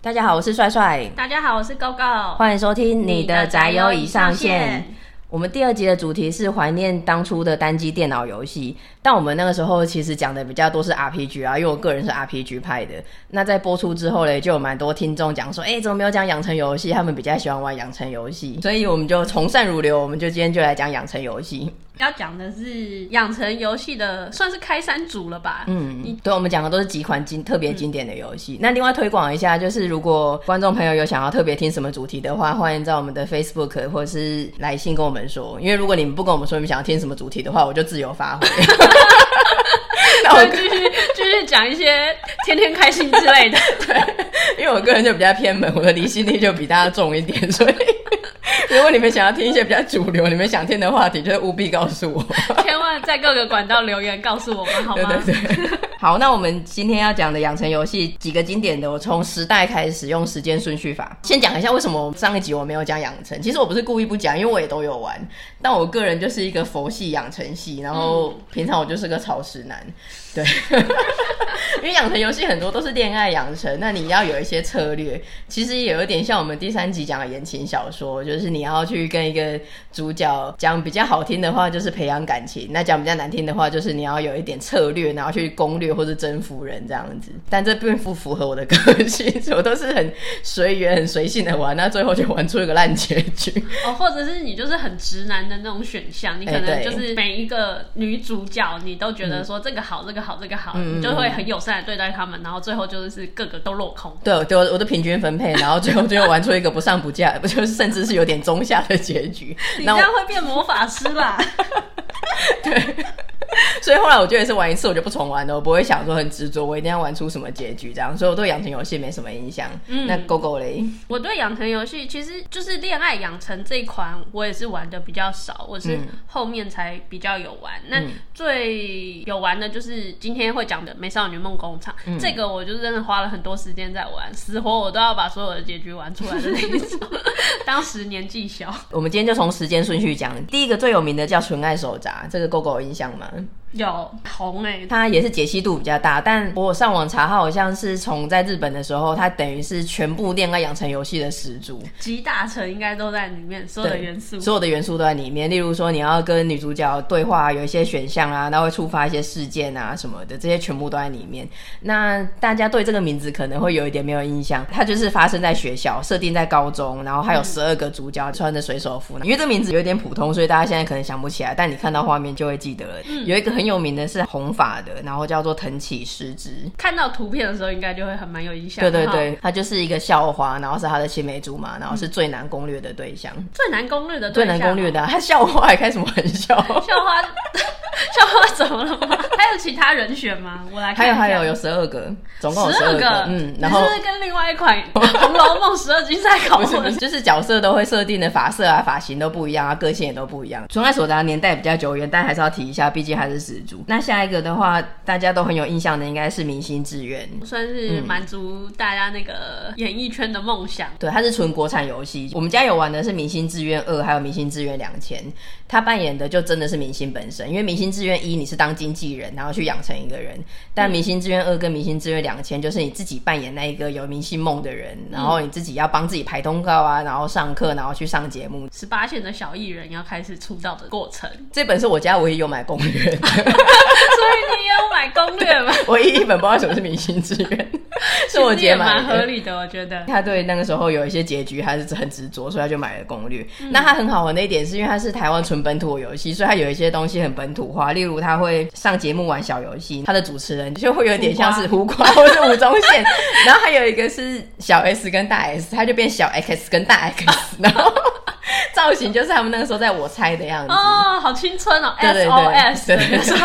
大家好，我是帅帅。大家好，我是高高。欢迎收听你的宅友已上线。我们第二集的主题是怀念当初的单机电脑游戏，但我们那个时候其实讲的比较多是 RPG 啊，因为我个人是 RPG 派的。那在播出之后嘞，就有蛮多听众讲说，哎，怎么没有讲养成游戏？他们比较喜欢玩养成游戏，所以我们就从善如流，我们就今天就来讲养成游戏。要讲的是养成游戏的，算是开山祖了吧？嗯，对，我们讲的都是几款经特别经典的游戏。嗯、那另外推广一下，就是如果观众朋友有想要特别听什么主题的话，欢迎在我们的 Facebook 或者是来信跟我们说。因为如果你们不跟我们说你们想要听什么主题的话，我就自由发挥。那我继续继续讲一些天天开心之类的。对，因为我个人就比较偏门，我的离心力就比大家重一点，所以。如果你们想要听一些比较主流、你们想听的话题，就是务必告诉我，千万在各个管道留言告诉我们，好吗？对对对。好，那我们今天要讲的养成游戏几个经典的，我从时代开始用时间顺序法，先讲一下为什么上一集我没有讲养成。其实我不是故意不讲，因为我也都有玩，但我个人就是一个佛系养成系，然后平常我就是个草食男。对，因为养成游戏很多都是恋爱养成，那你要有一些策略，其实也有点像我们第三集讲的言情小说，就是你要去跟一个主角讲比较好听的话，就是培养感情；那讲比较难听的话，就是你要有一点策略，然后去攻略或者征服人这样子。但这并不符合我的个性，我都是很随缘、很随性的玩，那最后就玩出一个烂结局。哦，或者是你就是很直男的那种选项，你可能就是每一个女主角你都觉得说这个好，这个。好，这个好，嗯、你就会很友善的对待他们，然后最后就是各个都落空。对，对，我都平均分配，然后最后最后玩出一个不上不下，不就是甚至是有点中下的结局。你这样会变魔法师啦。对。所以后来我就也是玩一次，我就不重玩了。我不会想说很执着，我一定要玩出什么结局这样。所以我对养成游戏没什么印象。嗯，那 GoGo 嘞？我对养成游戏其实就是恋爱养成这一款，我也是玩的比较少，我是后面才比较有玩。嗯、那最有玩的就是今天会讲的《美少女梦工厂》，嗯，这个我就是真的花了很多时间在玩，死活我都要把所有的结局玩出来的那一种。当时年纪小，我们今天就从时间顺序讲。第一个最有名的叫《纯爱手札》，这个狗狗有印象吗？有红哎、欸，它也是解析度比较大，但我上网查，它好像是从在日本的时候，它等于是全部恋爱养成游戏的始祖，集大成应该都在里面，所有的元素，所有的元素都在里面。例如说，你要跟女主角对话，有一些选项啊，那会触发一些事件啊什么的，这些全部都在里面。那大家对这个名字可能会有一点没有印象，它就是发生在学校，设定在高中，然后还有十二个主角穿着水手服。因为这个名字有点普通，所以大家现在可能想不起来，但你看到画面就会记得了。嗯、有一个很。很有名的是红发的，然后叫做藤崎诗织。看到图片的时候，应该就会很蛮有印象。对对对，他就是一个校花，然后是他的青梅竹马，然后是最难攻略的对象。嗯、最难攻略的对象，最难攻略的、啊，他校花还开什么玩笑？校花。怎么了吗？还有其他人选吗？我来看。还有还有有十二个，总共有十二个。个嗯，然后是不是跟另外一款《红楼梦十二金赛》考不是，就是角色都会设定的发色啊、发型都不一样啊，个性也都不一样。纯爱所达年代比较久远，但还是要提一下，毕竟还是始祖。那下一个的话，大家都很有印象的，应该是《明星志愿》，算是满足大家那个演艺圈的梦想。对，它是纯国产游戏。我们家有玩的是《明星志愿二》，还有《明星志愿两千》，他扮演的就真的是明星本身，因为《明星志愿一》你是当经纪人，然后去养成一个人，但《明星志愿二》跟《明星志愿两千》就是你自己扮演那一个有明星梦的人，然后你自己要帮自己排通告啊，然后上课，然后去上节目。十八线的小艺人要开始出道的过程。这本是我家唯一有买攻略的，所以你也有买攻略吗？唯一一本不知道什么是《明星志愿 》，是我姐买的，蛮合理的，我觉得。他对那个时候有一些结局还是很执着，所以他就买了攻略。嗯、那他很好玩的一点是因为他是台湾纯本土游戏，所以他有一些东西很本土化，例如他会上节目玩小游戏，他的主持人就会有点像是胡瓜 或是吴宗宪，然后还有一个是小 S 跟大 S，他就变小 X 跟大 X，然后造型就是他们那个时候在我猜的样子哦，好青春哦，，SOS 对对对。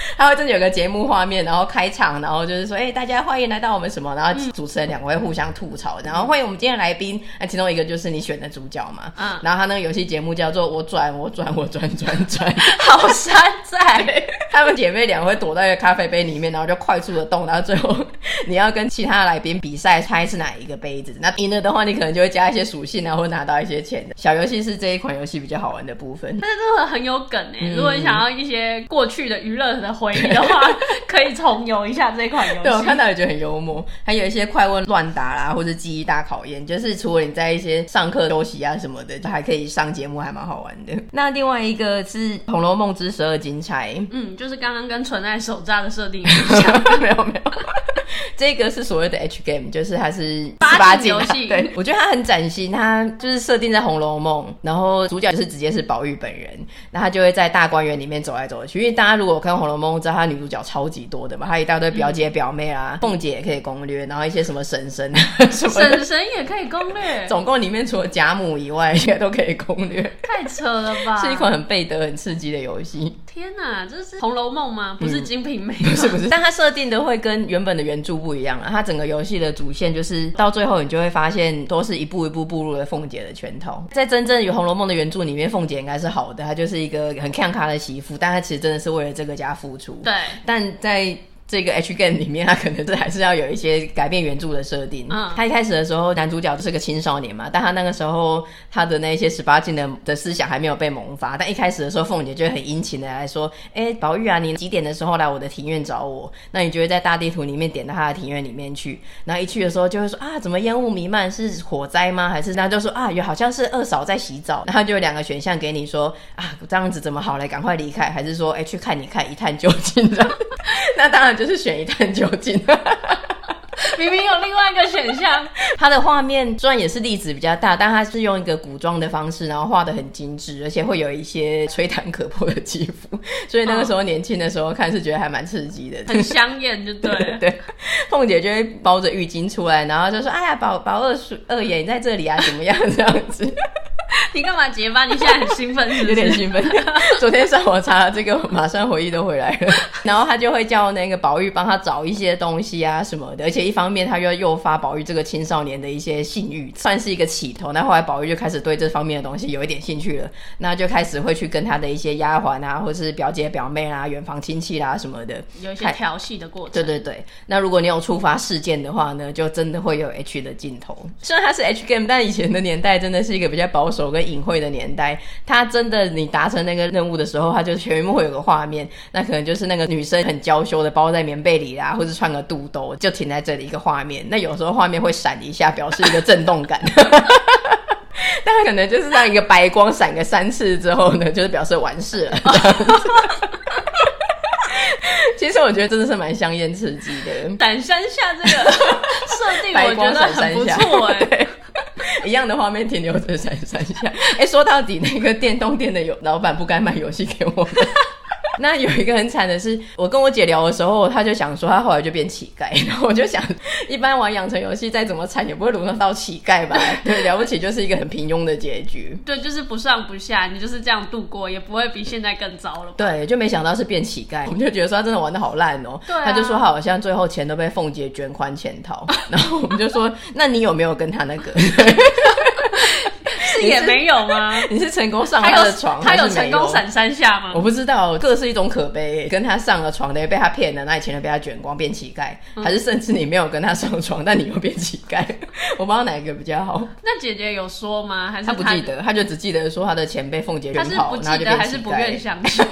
他会真的有个节目画面，然后开场，然后就是说，哎、欸，大家欢迎来到我们什么，然后主持人两个会互相吐槽，然后欢迎我们今天的来宾，那其中一个就是你选的主角嘛，嗯，然后他那个游戏节目叫做我转我转我转转转，好山寨。他们姐妹俩会躲在一个咖啡杯里面，然后就快速的动，然后最后你要跟其他来宾比赛猜是哪一个杯子。那赢了的话，你可能就会加一些属性啊，或拿到一些钱的。小游戏是这一款游戏比较好玩的部分。但是真的很有梗哎、欸！嗯、如果你想要一些过去的娱乐的回忆的话，可以重游一下这款游戏。对，我看到也觉得很幽默，还有一些快问乱答啦，或者记忆大考验，就是除了你在一些上课休息啊什么的，就还可以上节目，还蛮好玩的。那另外一个是《红楼梦之十二金钗》，嗯，就是刚刚跟纯爱手札的设定一样，没 有没有。这个是所谓的 H game，就是它是十八禁游戏。对，我觉得它很崭新，它就是设定在《红楼梦》，然后主角就是直接是宝玉本人，那他就会在大观园里面走来走去。因为大家如果看《红楼梦》，知道他女主角超级多的嘛，他一大堆表姐表妹啊，凤、嗯、姐也可以攻略，然后一些什么婶婶，什么婶婶也可以攻略。总共里面除了贾母以外，应该都可以攻略。太扯了吧！是一款很背德、很刺激的游戏。天哪，这是《红楼梦》吗？不是《金瓶梅》嗯？不是不是，但它设定的会跟原本的原著不一样了。它整个游戏的主线就是到最后，你就会发现都是一步一步步入了凤姐的圈套。在真正有《红楼梦》的原著里面，凤姐应该是好的，她就是一个很看咖的媳妇，但她其实真的是为了这个家付出。对，但在。这个 H game 里面，他可能是还是要有一些改变原著的设定。嗯，他一开始的时候，男主角就是个青少年嘛，但他那个时候他的那些十八禁的的思想还没有被萌发。但一开始的时候，凤姐就很殷勤的来说：“哎，宝玉啊，你几点的时候来我的庭院找我？那你就会在大地图里面点到他的庭院里面去。然后一去的时候，就会说啊，怎么烟雾弥漫？是火灾吗？还是那就说啊，有好像是二嫂在洗澡。然后就有两个选项给你说啊，这样子怎么好？嘞，赶快离开，还是说哎，去看你看一探究竟？这样 那当然就是选一探。究竟，明明有另外一个选项。它的画面虽然也是粒子比较大，但它是用一个古装的方式，然后画的很精致，而且会有一些吹弹可破的肌肤，所以那个时候年轻的时候看是觉得还蛮刺激的，很香艳，就对了。对，凤姐就会包着浴巾出来，然后就说：“哎呀，宝宝二叔二爷你在这里啊？怎么样？这样子。”你干嘛结巴？你现在很兴奋是不是？有点兴奋。昨天上网查这个，马上回忆都回来了。然后他就会叫那个宝玉帮他找一些东西啊什么的，而且一方面他又要诱发宝玉这个青少年的一些性欲，算是一个起头。那后来宝玉就开始对这方面的东西有一点兴趣了，那就开始会去跟他的一些丫鬟啊，或是表姐表妹啊、远房亲戚啦、啊、什么的，有一些调戏的过程。对对对。那如果你有触发事件的话呢，就真的会有 H 的镜头。虽然它是 H game，但以前的年代真的是一个比较保守跟隐晦的年代。他真的，你达成那个任务的时候，他就全部会有个画面，那可能就是那个女生很娇羞的包在棉被里啦，或者穿个肚兜，就停在这里一个画面。那有时候画面会闪一下，表示一个震动感。但可能就是让一个白光闪个三次之后呢，就是表示完事了。其实我觉得真的是蛮香艳刺激的。闪三下这个设定，我觉得很不错哎、欸。一样的画面停留着闪三下。哎、欸，说到底，那个电动店的有老板不该卖游戏给我们。那有一个很惨的是，我跟我姐聊的时候，她就想说，她后来就变乞丐。然后我就想，一般玩养成游戏再怎么惨，也不会沦落到乞丐吧？对，了不起就是一个很平庸的结局。对，就是不上不下，你就是这样度过，也不会比现在更糟了。对，就没想到是变乞丐，我们就觉得说他真的玩得好烂哦。对、啊，他就说他好像最后钱都被凤姐捐款潜逃。然后我们就说，那你有没有跟他那个？也没有吗？你是成功上他的床，他有成功闪三下吗？我不知道，各是一种可悲。跟他上了床的被他骗了，那以前的被他卷光变乞丐，嗯、还是甚至你没有跟他上床，但你又变乞丐？我不知道哪一个比较好。那姐姐有说吗？还是他不记得？他就只记得说他的钱被凤姐卷跑，他是不记得还是不愿意相信？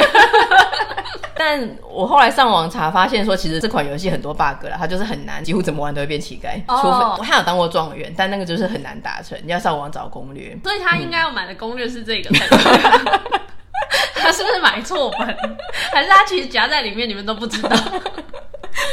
但我后来上网查，发现说其实这款游戏很多 bug 了，它就是很难，几乎怎么玩都会变乞丐。哦、除非他有当过状元，但那个就是很难达成，你要上网找攻略。所以他应该要买的攻略是这个。他是不是买错本？还是他其实夹在里面，你们都不知道？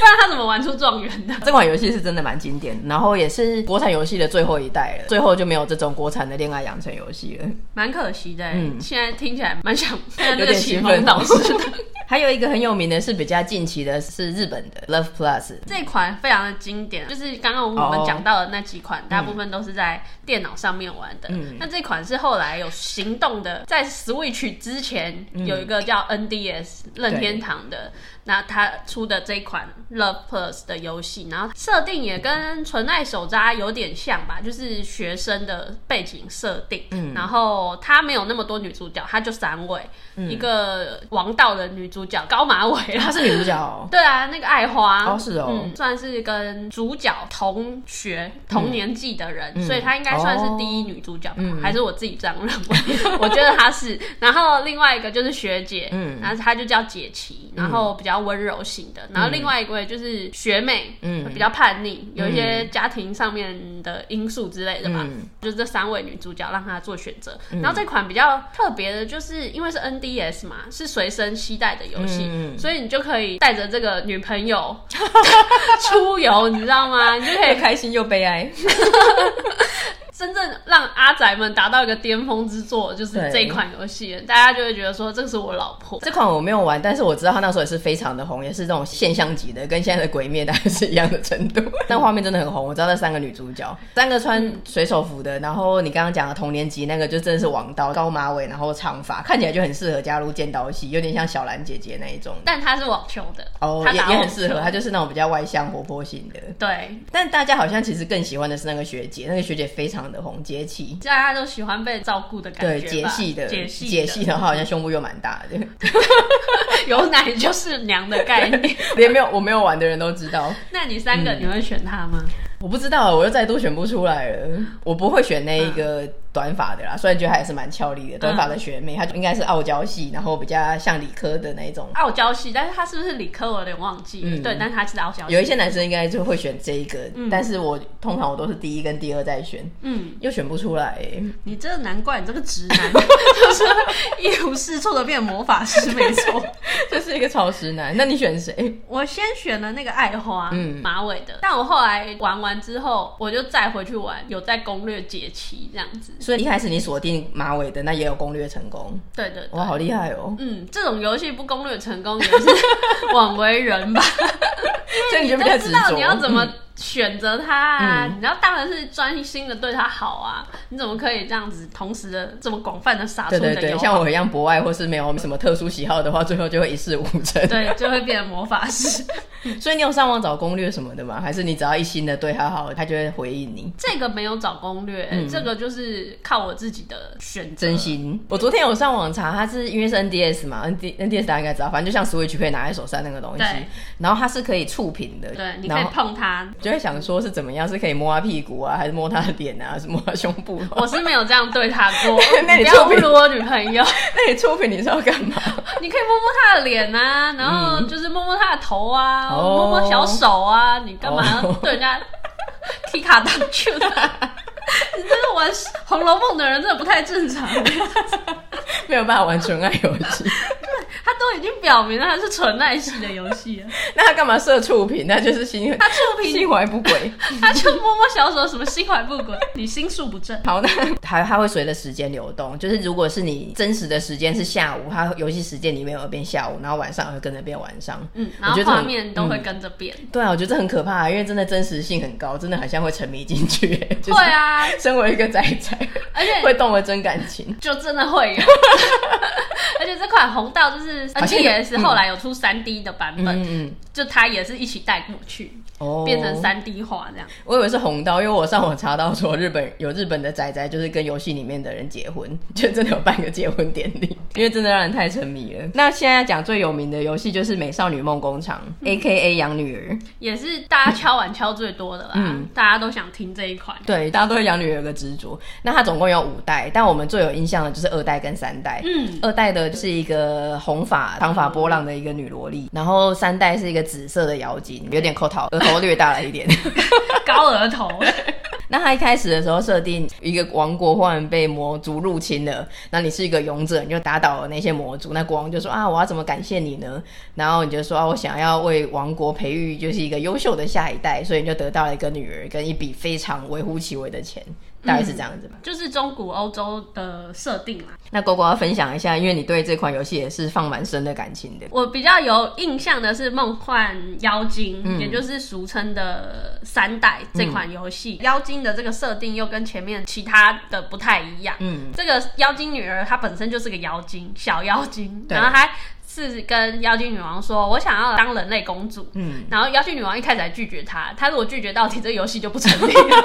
不然他怎么玩出状元的？这款游戏是真的蛮经典，然后也是国产游戏的最后一代了，最后就没有这种国产的恋爱养成游戏了，蛮可惜的。嗯，现在听起来蛮想有点兴奋导师的。还有一个很有名的是比较近期的，是日本的 Love Plus 这款非常的经典，就是刚刚我们讲到的那几款，大部分都是在电脑上面玩的。嗯，那这款是后来有行动的，在 Switch 之前有一个叫 NDS 任天堂的。那他出的这一款 Love Plus 的游戏，然后设定也跟纯爱手札有点像吧，就是学生的背景设定。嗯，然后他没有那么多女主角，他就三位，嗯、一个王道的女主角高马尾，她是女主角哦。对啊，那个爱花。哦是哦、嗯，算是跟主角同学同年纪的人，嗯、所以她应该算是第一女主角吧，嗯、还是我自己这样认为？我觉得她是。然后另外一个就是学姐，嗯，然后她就叫解琪，然后比较温柔型的。然后另外一位就是学妹，嗯，比较叛逆，有一些家庭上面的因素之类的吧。就是这三位女主角让她做选择。然后这款比较特别的，就是因为是 NDS 嘛，是随身携带的游戏，所以你就可以带着这个女朋友 出游，你知道吗？你就可以开心又悲哀。真正让阿宅们达到一个巅峰之作，就是这一款游戏，大家就会觉得说，这是我老婆。这款我没有玩，但是我知道它那时候也是非常的红，也是这种现象级的，跟现在的鬼灭大概是一样的程度。但画面真的很红，我知道那三个女主角，三个穿水手服的，然后你刚刚讲的同年级那个就真的是王道，高马尾，然后长发，看起来就很适合加入剑道系，有点像小兰姐姐那一种。但她是网球的哦，也也很适合，她就是那种比较外向活泼型的。对，但大家好像其实更喜欢的是那个学姐，那个学姐非常的红，节气。大家都喜欢被照顾的感觉，对，解析的解析解析的话，好像胸部又蛮大的，有奶就是娘的概念，连没有我没有玩的人都知道。那你三个你会选他吗？我不知道，我又再度选不出来了。我不会选那一个短发的啦，虽然觉得还也是蛮俏丽的。短发的学妹，她应该是傲娇系，然后比较像理科的那种。傲娇系，但是她是不是理科？我有点忘记。嗯，对，但是她是傲娇。有一些男生应该就会选这一个，但是我通常我都是第一跟第二再选。嗯，又选不出来。你这难怪你这个直男，就 是一无是处的变魔法师，没错，这是一个超直男。那你选谁？我先选了那个爱花，嗯，马尾的，但我后来玩完。之后我就再回去玩，有在攻略解棋这样子。所以一开始你锁定马尾的，那也有攻略成功。对对，对，哇，好厉害哦！嗯，这种游戏不攻略成功也是 枉为人吧？所以你就不知道你要怎么。选择他啊，嗯、你要当然是专心的对他好啊！你怎么可以这样子同时的这么广泛的撒出的？对对对，像我一样博爱或是没有什么特殊喜好的话，最后就会一事无成。对，就会变成魔法师。所以你有上网找攻略什么的吗？还是你只要一心的对他好，他就会回应你？这个没有找攻略，嗯、这个就是靠我自己的选择。真心，我昨天有上网查，它是因为是 NDS 嘛，N D N D S 大家应该知道，反正就像 Switch 可以拿在手上那个东西，然后它是可以触屏的，对，你可以碰它，就会想说是怎么样，是可以摸他屁股啊，还是摸他的脸啊，还是摸他胸部？我是没有这样对他过。那你不要侮辱我女朋友。那你出品你是要干嘛？你可以摸摸他的脸啊，然后就是摸摸他的头啊，嗯、摸摸小手啊。你干嘛要对人家踢卡当球的？你这个玩《红楼梦》的人真的不太正常，没有办法玩纯爱游戏。他都已经表明了他是纯爱系的游戏了，那他干嘛设触屏？那就是心他触屏心怀不轨，他就摸摸小手，什么心怀不轨？你心术不正。好，那他他会随着时间流动，就是如果是你真实的时间是下午，他游戏时间里面会变下午，然后晚上会跟着变晚上。嗯，然后画面都会跟着变。嗯。对啊，我觉得这很可怕，因为真的真实性很高，真的好像会沉迷进去。对啊，身为一个仔仔，而且 会动了真感情，就真的会有。而且这款红道就是，而且也是后来有出三 D 的版本，嗯嗯、就他也是一起带过去。哦，变成三 D 化这样，我以为是红刀，因为我上网查到说日本有日本的仔仔，就是跟游戏里面的人结婚，就真的有办个结婚典礼，因为真的让人太沉迷了。那现在讲最有名的游戏就是《美少女梦工厂》嗯、，A.K.A. 养女儿，也是大家敲碗敲最多的啦，嗯，大家都想听这一款，对，大家都对养女儿有个执着。那它总共有五代，但我们最有印象的就是二代跟三代，嗯，二代的是一个红发长发波浪的一个女萝莉，然后三代是一个紫色的妖精，有点扣头，额头略大了一点。高额头。那他一开始的时候设定一个王国忽然被魔族入侵了，那你是一个勇者，你就打倒了那些魔族。那国王就说啊，我要怎么感谢你呢？然后你就说啊，我想要为王国培育就是一个优秀的下一代，所以你就得到了一个女儿跟一笔非常微乎其微的钱。大概是这样子吧，嗯，就是中古欧洲的设定嘛。那狗狗要分享一下，因为你对这款游戏也是放蛮深的感情的。我比较有印象的是《梦幻妖精》，嗯，也就是俗称的三代这款游戏。嗯，妖精的这个设定又跟前面其他的不太一样。嗯，这个妖精女儿她本身就是个妖精，小妖精，然后还。是跟妖精女王说，我想要当人类公主。嗯，然后妖精女王一开始还拒绝他，他如果拒绝到底，这个游戏就不成立了。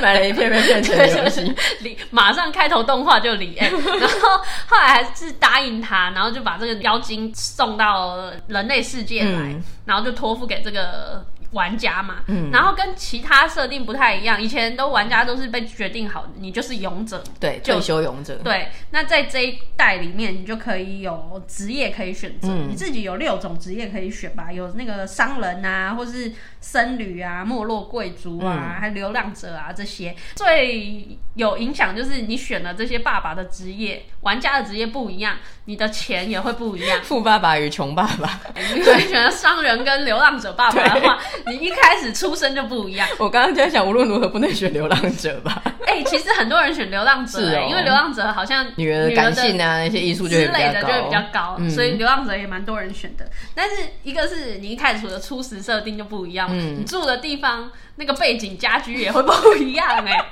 买了一片片片成游戏，李马上开头动画就离、欸然后后来还是答应他，然后就把这个妖精送到人类世界来，嗯、然后就托付给这个。玩家嘛，嗯，然后跟其他设定不太一样，以前都玩家都是被决定好的，你就是勇者，对，退休勇者，对。那在这一代里面，你就可以有职业可以选择，嗯、你自己有六种职业可以选吧，有那个商人啊，或是僧侣啊，没落贵族啊，嗯、还流浪者啊这些。最有影响就是你选了这些爸爸的职业，玩家的职业不一样，你的钱也会不一样。富爸爸与穷爸爸，如 果你选了商人跟流浪者爸爸的话。你一开始出生就不一样。我刚刚就在想，无论如何不能选流浪者吧？哎、欸，其实很多人选流浪者、欸，哦、因为流浪者好像女人的感性啊，那些艺术之类的就会比较高，嗯、所以流浪者也蛮多人选的。但是一个是你一开始的初始设定就不一样，嗯、你住的地方。那个背景家居也会不一样哎、欸，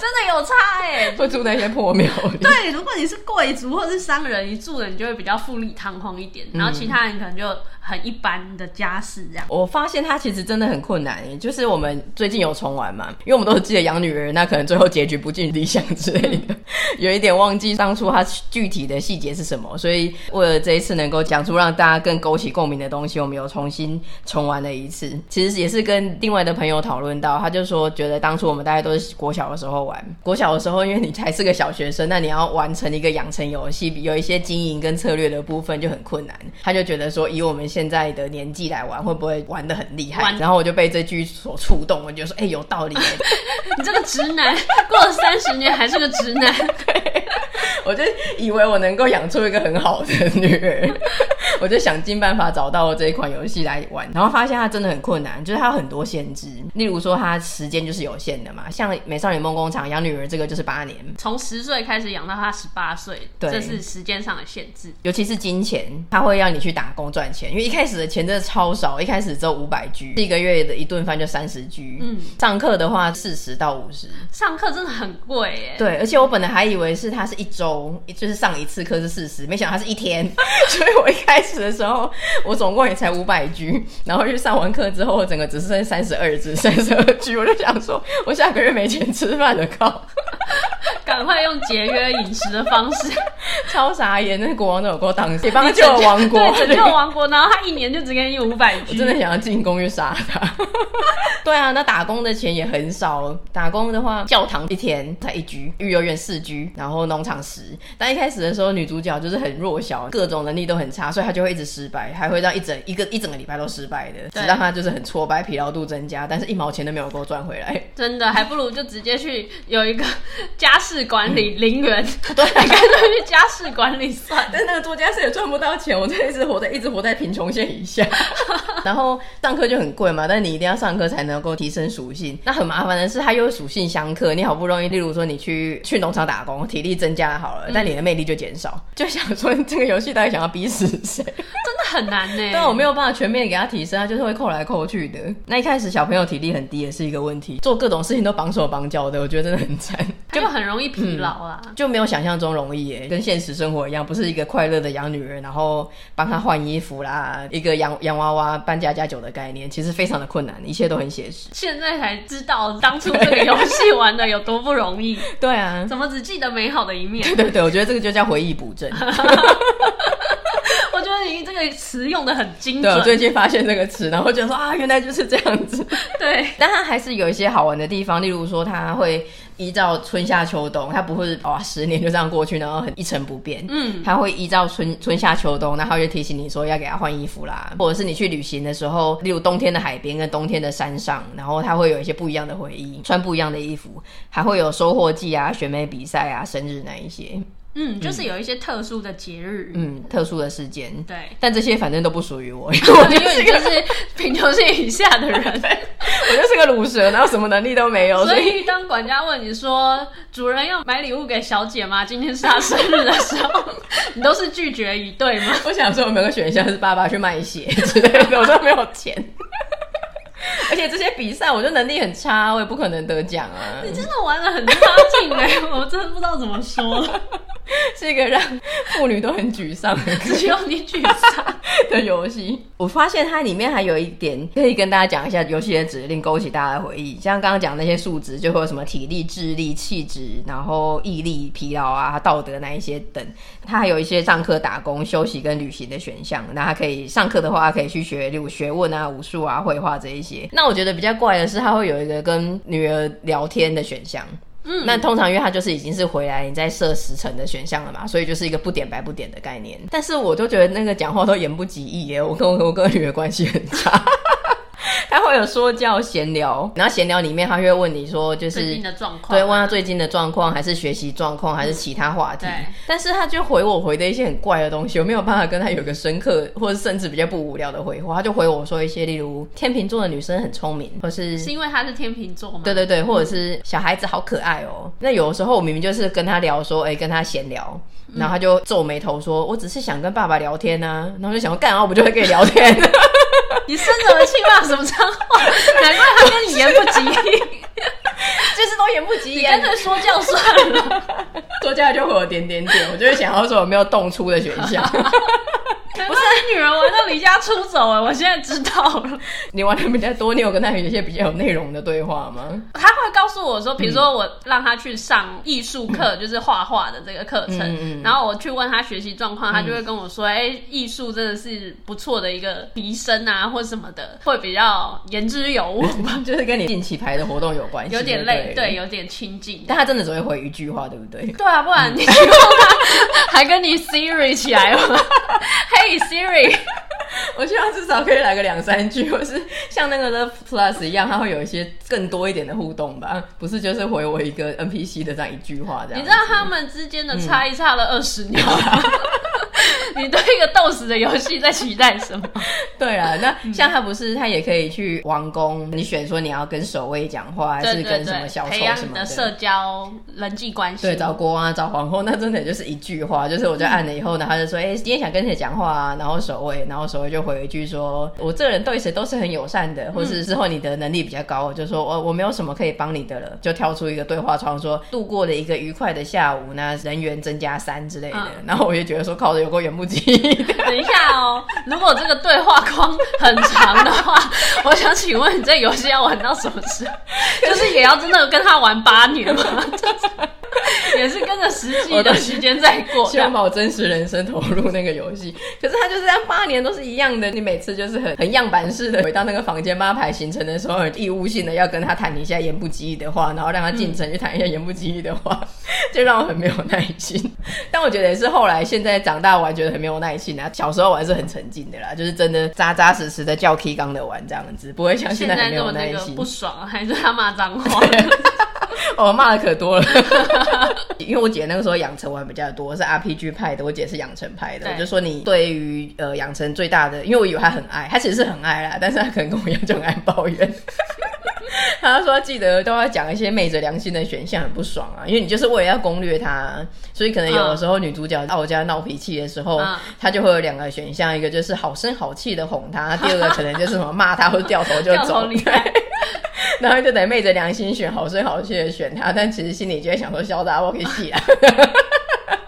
真的有差哎、欸，会住那些破庙里。对，如果你是贵族或者是商人，你住的你就会比较富丽堂皇一点，嗯、然后其他人可能就很一般的家事这样。我发现他其实真的很困难、欸，就是我们最近有重玩嘛，因为我们都是记得养女儿，那可能最后结局不尽理想之类的，嗯、有一点忘记当初他具体的细节是什么，所以为了这一次能够讲出让大家更勾起共鸣的东西，我们有重新重玩了一次。其实也是跟另外的朋友讨。讨论到，他就说，觉得当初我们大家都是国小的时候玩，国小的时候，因为你才是个小学生，那你要完成一个养成游戏，有一些经营跟策略的部分就很困难。他就觉得说，以我们现在的年纪来玩，会不会玩的很厉害？然后我就被这句所触动，我就说，哎、欸，有道理。你这个直男，过了三十年还是个直男。对，我就以为我能够养出一个很好的女儿，我就想尽办法找到这一款游戏来玩，然后发现它真的很困难，就是它有很多限制。例如说，他时间就是有限的嘛，像《美少女梦工厂》养女儿这个就是八年，从十岁开始养到她十八岁，对，这是时间上的限制。尤其是金钱，他会让你去打工赚钱，因为一开始的钱真的超少，一开始只有五百 G，一个月的一顿饭就三十 G。嗯，上课的话四十到五十，上课真的很贵耶。对，而且我本来还以为是他是一周，就是上一次课是四十，没想到他是一天，所以我一开始的时候，我总共也才五百 G，然后去上完课之后，我整个只剩三十二 G，三十二。我就想说，我下个月没钱吃饭了，靠！赶快用节约饮食的方式，超傻眼！那国王都有够当心，帮他救了王国，对，拯救王国，然后他一年就只给你五百，我真的想要进宫去杀他。对啊，那打工的钱也很少，打工的话，教堂一天才一居，育幼院四居，然后农场十。但一开始的时候，女主角就是很弱小，各种能力都很差，所以她就会一直失败，还会让一整一个一整个礼拜都失败的，只让她就是很挫败，疲劳度增加，但是一毛钱都没有给我赚回来。真的，还不如就直接去有一个 家事管理零元，嗯、对，干脆去家事管理算。但那个做家事也赚不到钱，我这一直活在一直活在贫穷线以下。然后上课就很贵嘛，但你一定要上课才能够提升属性。那很麻烦的是，它又属性相克。你好不容易，例如说你去去农场打工，体力增加好了，但你的魅力就减少。嗯、就想说这个游戏到底想要逼死谁？真的很难呢。但我没有办法全面给他提升，他就是会扣来扣去的。那一开始小朋友体力很低也是一个问题，做各种事情都绑手绑脚的，我觉得真的很惨，就很容易疲劳啊、嗯，就没有想象中容易耶，跟现实生活一样，不是一个快乐的养女人，然后帮她换衣服啦，一个洋洋娃娃搬家家酒的概念，其实非常的困难，一切都很写实。现在才知道当初这个游戏玩的有多不容易。对啊，怎么只记得美好的一面？对对对，我觉得这个就叫回忆补正。你这个词用的很精准。对，我最近发现这个词，然后就说啊，原来就是这样子。对，但它还是有一些好玩的地方，例如说它会依照春夏秋冬，它不会哇十年就这样过去，然后很一成不变。嗯，它会依照春春夏秋冬，然后就提醒你说要给它换衣服啦，或者是你去旅行的时候，例如冬天的海边跟冬天的山上，然后它会有一些不一样的回忆，穿不一样的衣服，还会有收获季啊、选美比赛啊、生日那一些。嗯，就是有一些特殊的节日，嗯，特殊的时间，对，但这些反正都不属于我，因为我 就是贫穷线以下的人，我就是个卤蛇，然后什么能力都没有。所以当管家问你说主人要买礼物给小姐吗？今天是她生日的时候，你都是拒绝一对吗？我想说，有没有个选项是爸爸去卖鞋之类的，我都没有钱。而且这些比赛，我就能力很差，我也不可能得奖啊。你真的玩的很差劲哎，我真的不知道怎么说。是一个让妇女都很沮丧的，只有你沮丧 的游戏。我发现它里面还有一点可以跟大家讲一下游戏的指令，勾起大家的回忆。像刚刚讲那些数值，就会有什么体力、智力、气质，然后毅力、疲劳啊、道德那一些等。它还有一些上课、打工、休息跟旅行的选项。那它可以上课的话，可以去学例如学问啊、武术啊、绘画这一些。那我觉得比较怪的是，它会有一个跟女儿聊天的选项。嗯，那通常因为他就是已经是回来你在设时辰的选项了嘛，所以就是一个不点白不点的概念。但是我就觉得那个讲话都言不及义耶，我跟我我跟我女儿关系很差。他会有说教闲聊，然后闲聊里面他会问你说，就是最近的状况，对，问他最近的状况，还是学习状况，还是其他话题。嗯、但是他就回我回的一些很怪的东西，我没有办法跟他有个深刻，或者甚至比较不无聊的回话。他就回我说一些，例如天秤座的女生很聪明，或是是因为她是天秤座吗？对对对，或者是小孩子好可爱哦。那有的时候我明明就是跟他聊说，哎、欸，跟他闲聊，然后他就皱眉头说，我只是想跟爸爸聊天啊。然后就想说，干嘛我不就会跟你聊天？你生什么气骂什么脏话？难怪他跟你言不及义，就是都言不及义。干脆说教算了，说教就会有点点点，我就会想要说有没有动粗的选项。不是女儿玩到离家出走哎，我现在知道了。你玩的比较多，你有跟他有一些比较有内容的对话吗？他会告诉我说，比如说我让他去上艺术课，就是画画的这个课程，嗯、然后我去问他学习状况，他就会跟我说，哎、欸，艺术真的是不错的一个提升啊，或什么的，会比较言之有物，就是跟你进棋牌的活动有关系，有点累，对，有点亲近。但他真的只会回一句话，对不对？对啊，不然你还跟你 Siri 起来吗？Hey Siri，我希望至少可以来个两三句，或是像那个的 Plus 一样，它会有一些更多一点的互动吧？不是就是回我一个 NPC 的这样一句话这样。你知道他们之间的差异差了二十年吗？你对一个斗死的游戏在期待什么？对啊，那像他不是他也可以去王宫，你选说你要跟守卫讲话，还是跟什么小丑什么的？培养的社交人际关系。对，找国王啊，找皇后，那真的就是一句话，就是我就按了以后呢，他就说，哎、欸，今天想跟谁讲话啊？然后守卫，然后守卫就回一句说，我这个人对谁都是很友善的，或是之后你的能力比较高，我就说我我没有什么可以帮你的了，就跳出一个对话窗说，度过了一个愉快的下午，那人员增加三之类的。嗯、然后我就觉得说，靠着有个缘不。等一下哦，如果这个对话框很长的话，我想请问你这游戏要玩到什么时候？就是也要真的跟他玩八年吗？也是跟着实际的时间在过，希望把我真实人生投入那个游戏。可是他就是这样八年都是一样的，你每次就是很很样板式的回到那个房间八排行程的时候，很义务性的要跟他谈一下言不及义的话，然后让他进城去谈一下言不及义的话，嗯、就让我很没有耐心。但我觉得也是后来现在长大玩觉得很没有耐心啊。小时候玩是很沉浸的啦，就是真的扎扎实实的叫 K 刚的玩这样子，不会像现在很没有耐心。不爽还是他骂脏话？我骂的可多了。因为我姐那个时候养成玩比较多，是 RPG 派的，我姐是养成派的。我就说你对于呃养成最大的，因为我以为她很爱，她其实是很爱啦，但是她可能跟我一样就很爱抱怨。她说记得都要讲一些昧着良心的选项，很不爽啊，因为你就是为了要攻略他，所以可能有的时候女主角到我家闹脾气的时候，她就会有两个选项，一个就是好声好气的哄她，第二个可能就是什么骂她或者掉头就走。然后就得昧着良心选好声好气的选他，但其实心里就会想说，潇洒我可以洗啊。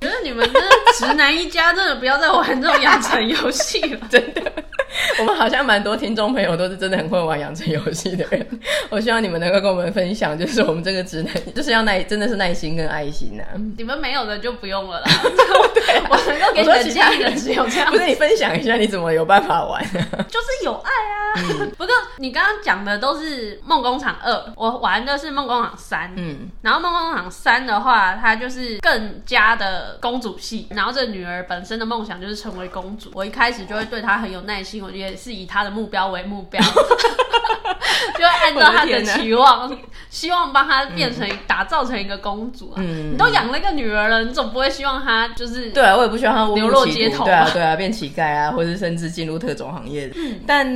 觉得你们真的直男一家，真的不要再玩这种养成游戏了，真的。我们好像蛮多听众朋友都是真的很会玩养成游戏的人，我希望你们能够跟我们分享，就是我们这个直男 就是要耐，真的是耐心跟爱心呐、啊。你们没有的就不用了啦。对、啊，我能够给你的建议只有这样。不是你分享一下你怎么有办法玩、啊？就是有爱啊。嗯、不过你刚刚讲的都是梦工厂二，我玩的是梦工厂三。嗯，然后梦工厂三的话，它就是更加的公主系，然后这女儿本身的梦想就是成为公主。我一开始就会对她很有耐心。我也是以他的目标为目标，就会按照他的期望，希望帮他变成、嗯、打造成一个公主啊！嗯、你都养了一个女儿了，你总不会希望她就是对啊，我也不希望她流落街头，对啊，对啊，变乞丐啊，或者甚至进入特种行业。嗯，但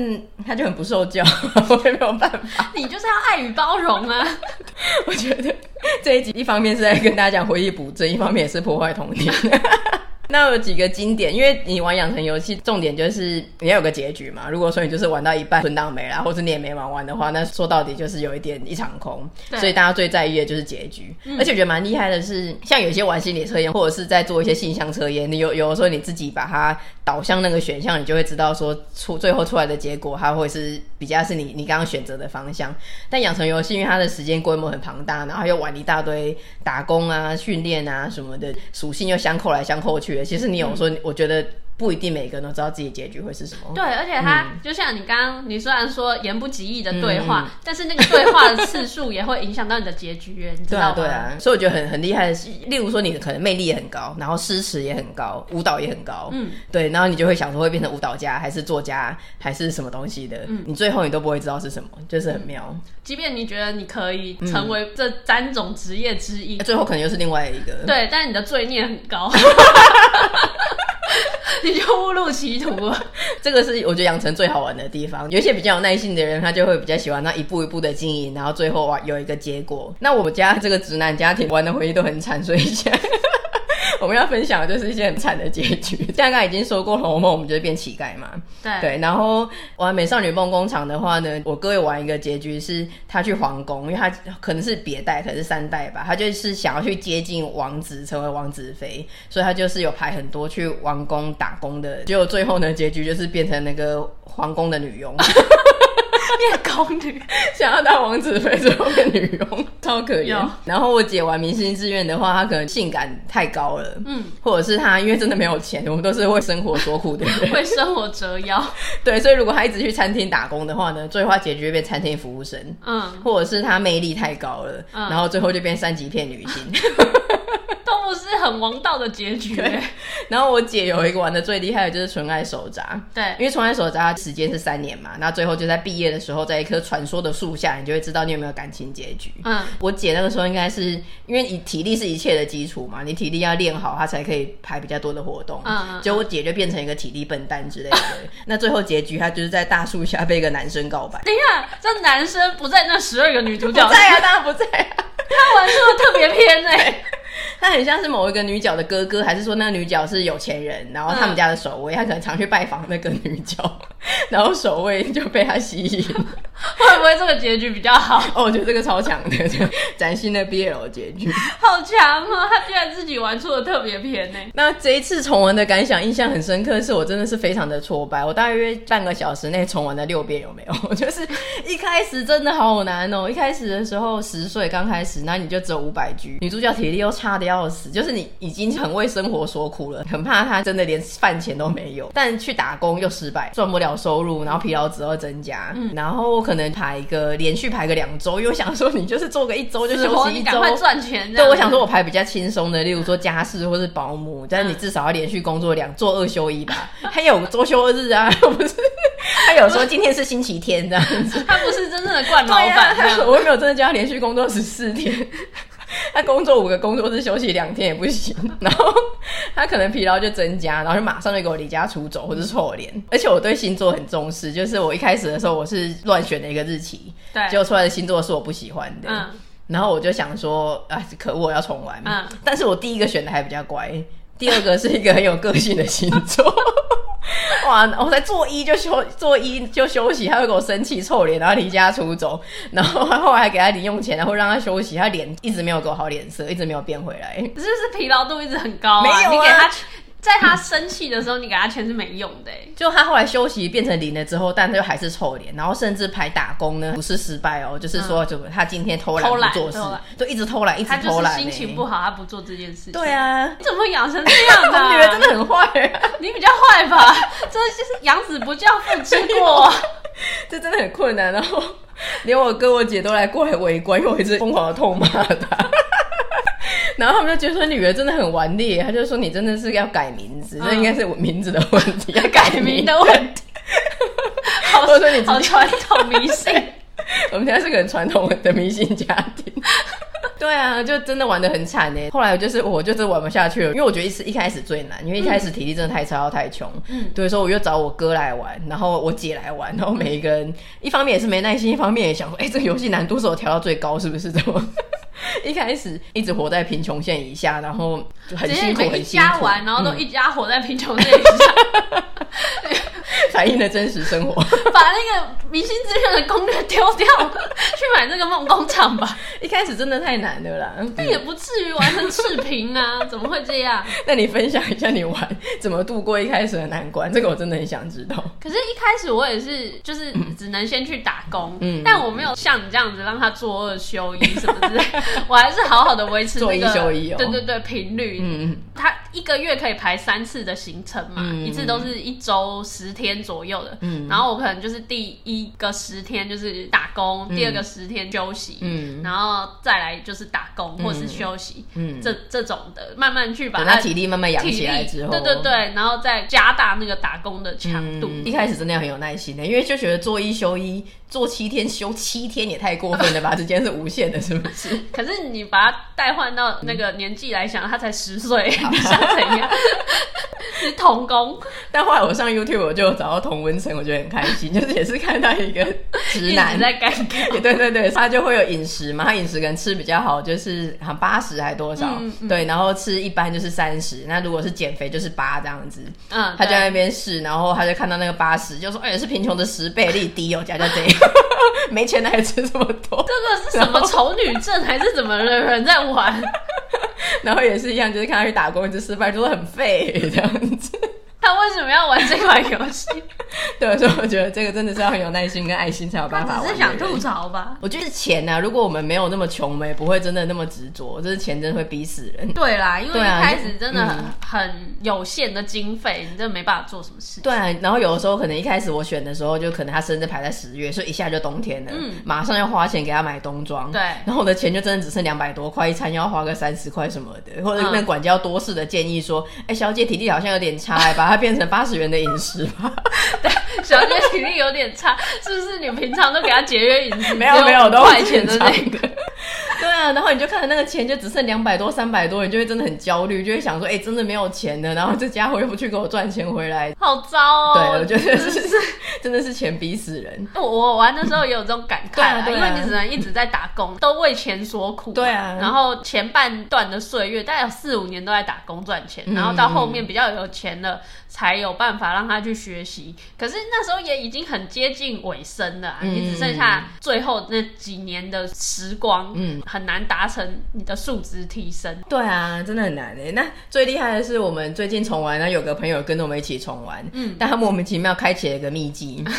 他就很不受教，我也没有办法。你就是要爱与包容啊！我觉得这一集一方面是在跟大家讲回忆补正，一方面也是破坏童年。那有几个经典，因为你玩养成游戏，重点就是你要有个结局嘛。如果说你就是玩到一半存档没了，或者你也没玩完的话，那说到底就是有一点一场空。所以大家最在意的就是结局。嗯、而且我觉得蛮厉害的是，像有些玩心理测验，或者是在做一些性向测验，你有有的时候你自己把它导向那个选项，你就会知道说出最后出来的结果，它会是比较是你你刚刚选择的方向。但养成游戏，因为它的时间规模很庞大，然后又玩一大堆打工啊、训练啊什么的，属性又相扣来相扣去的。其实你有说，我觉得。不一定每个人都知道自己结局会是什么。对，而且他、嗯、就像你刚刚，你虽然说言不及义的对话，嗯、但是那个对话的次数也会影响到你的结局，你知道吗？对啊，对啊。所以我觉得很很厉害的是，例如说你的可能魅力也很高，然后诗词也很高，舞蹈也很高，嗯，对，然后你就会想说会变成舞蹈家，还是作家，还是什么东西的，嗯，你最后你都不会知道是什么，就是很妙。即便你觉得你可以成为这三种职业之一，嗯、最后可能又是另外一个。对，但是你的罪孽很高。你就误入歧途了，这个是我觉得养成最好玩的地方。有一些比较有耐心的人，他就会比较喜欢那一步一步的经营，然后最后啊有一个结果。那我们家这个直男家庭玩的回忆都很惨，所以现在。我们要分享的就是一些很惨的结局。刚刚已经说过了，《红楼梦》我们就是变乞丐嘛。对对，然后玩《美少女梦工厂》的话呢，我哥有玩一个结局是，他去皇宫，因为他可能是别代，可能是三代吧，他就是想要去接近王子，成为王子妃，所以他就是有排很多去王宫打工的，结果最后呢，结局就是变成那个皇宫的女佣。变宫女，想要当王子妃，最后变女佣，超可怜。然后我姐玩明星志愿的话，她可能性感太高了，嗯，或者是她因为真的没有钱，我们都是为生活所苦的人，为生活折腰。对，所以如果她一直去餐厅打工的话呢，最后她结局就变餐厅服务生，嗯，或者是她魅力太高了，嗯，然后最后就变三级片女星。都不是很王道的结局。然后我姐有一个玩的最厉害的就是《纯爱手札》，对，因为《纯爱手札》时间是三年嘛，那最后就在毕业的时候，在一棵传说的树下，你就会知道你有没有感情结局。嗯，我姐那个时候应该是因为你体力是一切的基础嘛，你体力要练好，她才可以排比较多的活动。嗯，嗯，结果我姐就变成一个体力笨蛋之类的。那最后结局，她就是在大树下被一个男生告白。等一下，这男生不在那十二个女主角？在啊，当然不在啊。他玩出的特别偏哎。他很像是某一个女角的哥哥，还是说那个女角是有钱人，然后他们家的守卫，嗯、他可能常去拜访那个女角，然后守卫就被他吸引。会不会这个结局比较好？哦，我觉得这个超强的，崭新的 BL 结局，好强哦！他居然自己玩出了特别偏呢。那这一次重玩的感想，印象很深刻，是我真的是非常的挫败。我大约半个小时内重玩了六遍，有没有？我就是一开始真的好难哦。一开始的时候十岁刚开始，那你就只有五百 G，女主角体力又差的要死，就是你已经很为生活所苦了，很怕他真的连饭钱都没有。但去打工又失败，赚不了收入，然后疲劳值又增加，嗯，然后。可能排一个连续排个两周，又想说你就是做个一周就休息一周，赶快赚钱。对，我想说我排比较轻松的，例如说家事或是保姆，但是你至少要连续工作两做二休一吧，还有周休二日啊，不是？他有说今天是星期天这样子，他不是真正的惯老板，啊、我又没有真的叫他连续工作十四天。他工作五个工作日休息两天也不行，然后他可能疲劳就增加，然后就马上就给我离家出走或者臭脸。而且我对星座很重视，就是我一开始的时候我是乱选的一个日期，对，结果出来的星座是我不喜欢的，嗯，然后我就想说啊，可恶，我要重玩，嗯，但是我第一个选的还比较乖，第二个是一个很有个性的星座。哇！我才做一就休，做一就休息，他会给我生气臭脸，然后离家出走，然后后来还给他零用钱，然后让他休息，他脸一直没有给我好脸色，一直没有变回来，是不是疲劳度一直很高啊？没有啊，你给他。在他生气的时候，你给他钱是没用的。就他后来休息变成零了之后，但他又还是臭脸，然后甚至排打工呢，不是失败哦，就是说，就他今天偷懒不做事，就一直偷懒，一直偷懒。他心情不好，他不做这件事情。对啊，你怎么会养成这样的？我女儿真的很坏，你比较坏吧？这就是养子不教父之过，这真的很困难。然后连我哥我姐都来过来围观，因为我一直疯狂的痛骂他。然后他们就觉得说女儿真的很顽劣，他就说你真的是要改名字，这、嗯、应该是我名字的问题，要改名的问题。好，说你好传统迷信，我们家是个很传统的迷信家庭。对啊，就真的玩的很惨呢。后来就是我就是玩不下去了，因为我觉得一次一开始最难，因为一开始体力真的太差又太穷。嗯，对，所以我又找我哥来玩，然后我姐来玩，然后每一个人一方面也是没耐心，一方面也想说，哎，这个游戏难度是我调到最高，是不是这么？一开始一直活在贫穷线以下，然后就很辛苦，很辛苦。一家玩，然后都一家活在贫穷线以下。嗯 反映的真实生活，把那个明星志愿的攻略丢掉，去买那个梦工厂吧。一开始真的太难了啦，但也不至于完成赤贫啊，怎么会这样？那你分享一下你玩怎么度过一开始的难关，这个我真的很想知道。可是，一开始我也是，就是只能先去打工，嗯，但我没有像你这样子让他做二休一什么之类，我还是好好的维持那个做一休一哦，对对对，频率，嗯，他一个月可以排三次的行程嘛，嗯、一次都是一周十天左右的，嗯，然后我可能就是第一个十天就是打工，嗯、第二个十天休息，嗯，然后再来就是打工或是休息，嗯，这这种的慢慢去把他体力慢慢养起来之后，对对对，然后再加大那个打工的强度。嗯、一开始真的要很有耐心的，因为就觉得做一休一。做七天休七天也太过分了吧？时间是无限的，是不是？可是你把他代换到那个年纪来想，他才十岁，你想怎样？是童工。但后来我上 YouTube，我就找到童文成，我觉得很开心，就是也是看到一个直男在干干。对对对，他就会有饮食嘛，他饮食可能吃比较好，就是好像八十还多少？嗯嗯、对，然后吃一般就是三十。那如果是减肥就是八这样子。嗯，他就在那边试，然后他就看到那个八十，就说：“哎、欸，是贫穷的十倍，力低哦，加加这。” 没钱的还吃这么多，这个是什么丑女症还是怎么的人在玩？然后也是一样，就是看他去打工一直失败，就是很废这样子。他为什么要玩这款游戏？对，所以我觉得这个真的是要很有耐心跟爱心才有办法玩。只是想吐槽吧？我觉得钱呢、啊，如果我们没有那么穷，我们也不会真的那么执着。就是钱真的会逼死人。对啦，因为一开始真的很、啊嗯、很有限的经费，你真的没办法做什么事。对、啊，然后有的时候可能一开始我选的时候，就可能他生日排在十月，所以一下就冬天了，嗯，马上要花钱给他买冬装。对，然后我的钱就真的只剩两百多块，一餐要花个三十块什么的，或者那管家要多事的建议说：“哎、嗯欸，小姐体力好像有点差，把它变成八十元的。”饮食吧，对，小姐体力有点差，是不是？你平常都给她节约饮食？没 有没有，都快钱的那个。对啊，然后你就看着那个钱就只剩两百多、三百多，你就会真的很焦虑，就会想说：哎、欸，真的没有钱了。然后这家伙又不去给我赚钱回来，好糟哦。对，我觉得是是，真的是钱逼死人。我我玩的时候也有这种感慨、啊，因为你只能一直在打工，都为钱所苦。对啊。然后前半段的岁月，大概有四五年都在打工赚钱，然后到后面比较有钱了。才有办法让他去学习，可是那时候也已经很接近尾声了，嗯，你只剩下最后那几年的时光，嗯，很难达成你的数值提升。对啊，真的很难诶。那最厉害的是我们最近重玩，那有个朋友跟着我们一起重玩，嗯，但他莫名其妙开启了一个秘籍。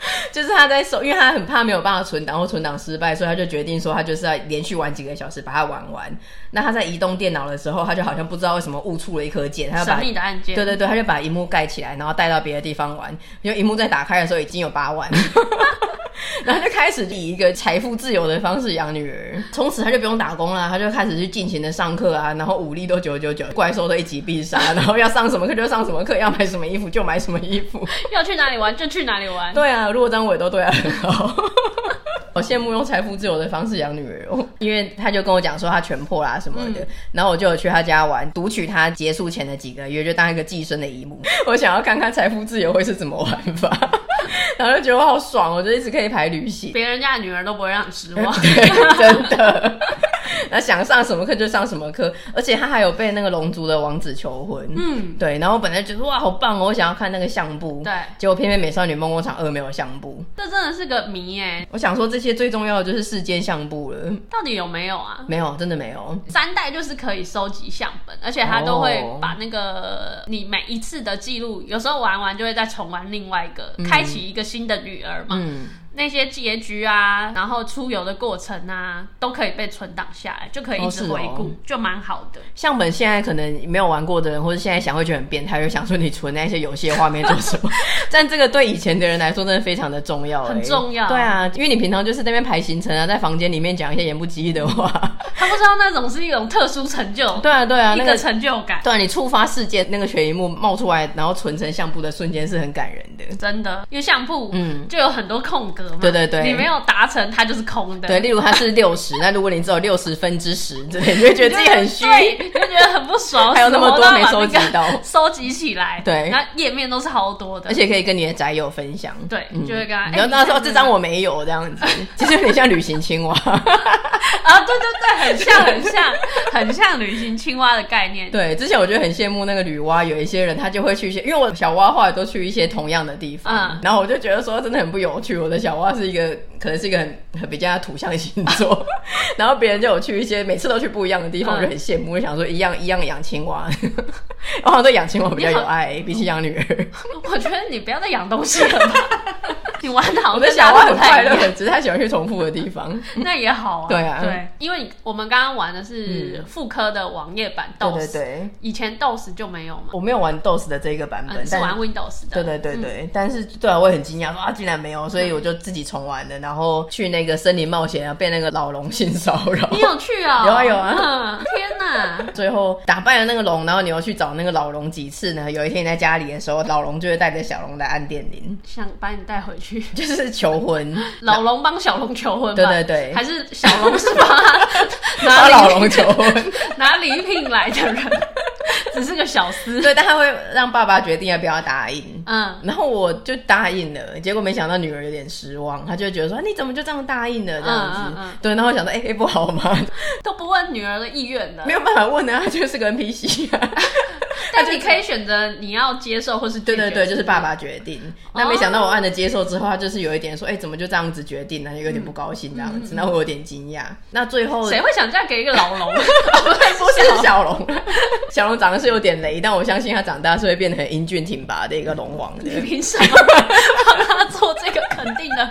就是他在手，因为他很怕没有办法存档或存档失败，所以他就决定说他就是要连续玩几个小时把它玩完。那他在移动电脑的时候，他就好像不知道为什么误触了一颗键，他就把神秘的按键，对对对，他就把荧幕盖起来，然后带到别的地方玩。因为荧幕在打开的时候已经有八万。然后就开始以一个财富自由的方式养女儿，从此他就不用打工了，他就开始去尽情的上课啊，然后武力都九九九，怪兽都一击必杀，然后要上什么课就上什么课，要买什么衣服就买什么衣服，要去哪里玩就去哪里玩。对啊，如果张伟都对他很好，我羡慕用财富自由的方式养女儿哦，因为他就跟我讲说他全破啦什么的，嗯、然后我就有去他家玩，读取他结束前的几个月，就当一个寄生的一幕，我想要看看财富自由会是怎么玩法。然后就觉得我好爽，我就一直可以排旅行，别人家的女儿都不会让你失望，对，真的。那想上什么课就上什么课，而且他还有被那个龙族的王子求婚，嗯，对。然后我本来觉得哇，好棒哦，我想要看那个相簿，对。结果偏偏美少女梦工厂二没有相簿，这真的是个谜哎。我想说这些最重要的就是世间相簿了，到底有没有啊？没有，真的没有。三代就是可以收集相本，而且他都会把那个你每一次的记录，有时候玩完就会再重玩另外一个，嗯、开启一个新的女儿嘛。嗯那些结局啊，然后出游的过程啊，都可以被存档下来，就可以一直回顾，哦哦、就蛮好的。像我们现在可能没有玩过的人，或者现在想会觉得很变态，就想说你存那些游戏的画面做什么？但这个对以前的人来说，真的非常的重要，很重要。对啊，因为你平常就是在那边排行程啊，在房间里面讲一些言不及义的话，他不知道那种是一种特殊成就。对啊，对啊，一个成就感。对啊，你触发世界那个悬疑幕冒出来，然后存成相簿的瞬间是很感人的，真的。因为相簿嗯，就有很多空格嘛。对对对，你没有达成，它就是空的。对，例如它是六十，那如果你只有六十分之十，对，你会觉得自己很虚，你就觉得很不爽。还有那么多没收集到，收集起来，对，那页面都是好多的，而且可以跟你的宅友分享。对，就会跟他，你要那时候这张我没有这样子，其实有点像旅行青蛙啊，对对对，很像很像很像旅行青蛙的概念。对，之前我觉得很羡慕那个女娲，有一些人他就会去一些，因为我小蛙后来都去一些同样的地方，然后我就觉得说真的很不有趣。我的小蛙是一个可能是一个很很比较土象星座，然后别人就有去一些每次都去不一样的地方，我就很羡慕，就想说一样一样养青蛙，我好像对养青蛙比较有爱，比起养女儿。我觉得你不要再养东西了吧，你玩的好，我的小蛙很快乐，只是他喜欢去重复的地方，那也好啊。对啊，对，因为我们刚刚玩的是复刻的网页版 DOS，对对对，以前 DOS 就没有嘛。我没有玩 DOS 的这个版本，是玩 Windows 的。对对对对，但是对啊，我也很惊讶说啊，竟然没有，所以我就自己重玩了，然后去那个森林冒险啊，被那个老龙性骚扰。你有去啊？有啊有啊！天哪！最后打败了那个龙，然后你又去找那个老龙几次呢？有一天你在家里的时候，老龙就会带着小龙来按电铃，想把你带回去，就是求婚。老龙帮小龙求婚，对对对，还是小龙是帮 他拿老龙求婚，拿礼品来的人，只是个小厮。对，但他会让爸爸决定要不要答应。嗯，然后我就答应了，结果没想到女儿有点失望，她就觉得说你怎么就这样答应了这样子？对，然后我想到哎哎不好吗？都不问女儿的意愿的，没有办法问啊，她就是个 NPC 啊。但是你可以选择你要接受或是对对对，就是爸爸决定。那没想到我按了接受之后，他就是有一点说，哎，怎么就这样子决定呢？就有点不高兴这样子，那我有点惊讶。那最后谁会想嫁给一个老龙？不是小龙，小龙长得是有点雷，但我相信他长大是会变得很英俊挺拔的一个龙王的。你凭什么帮他做这个肯定的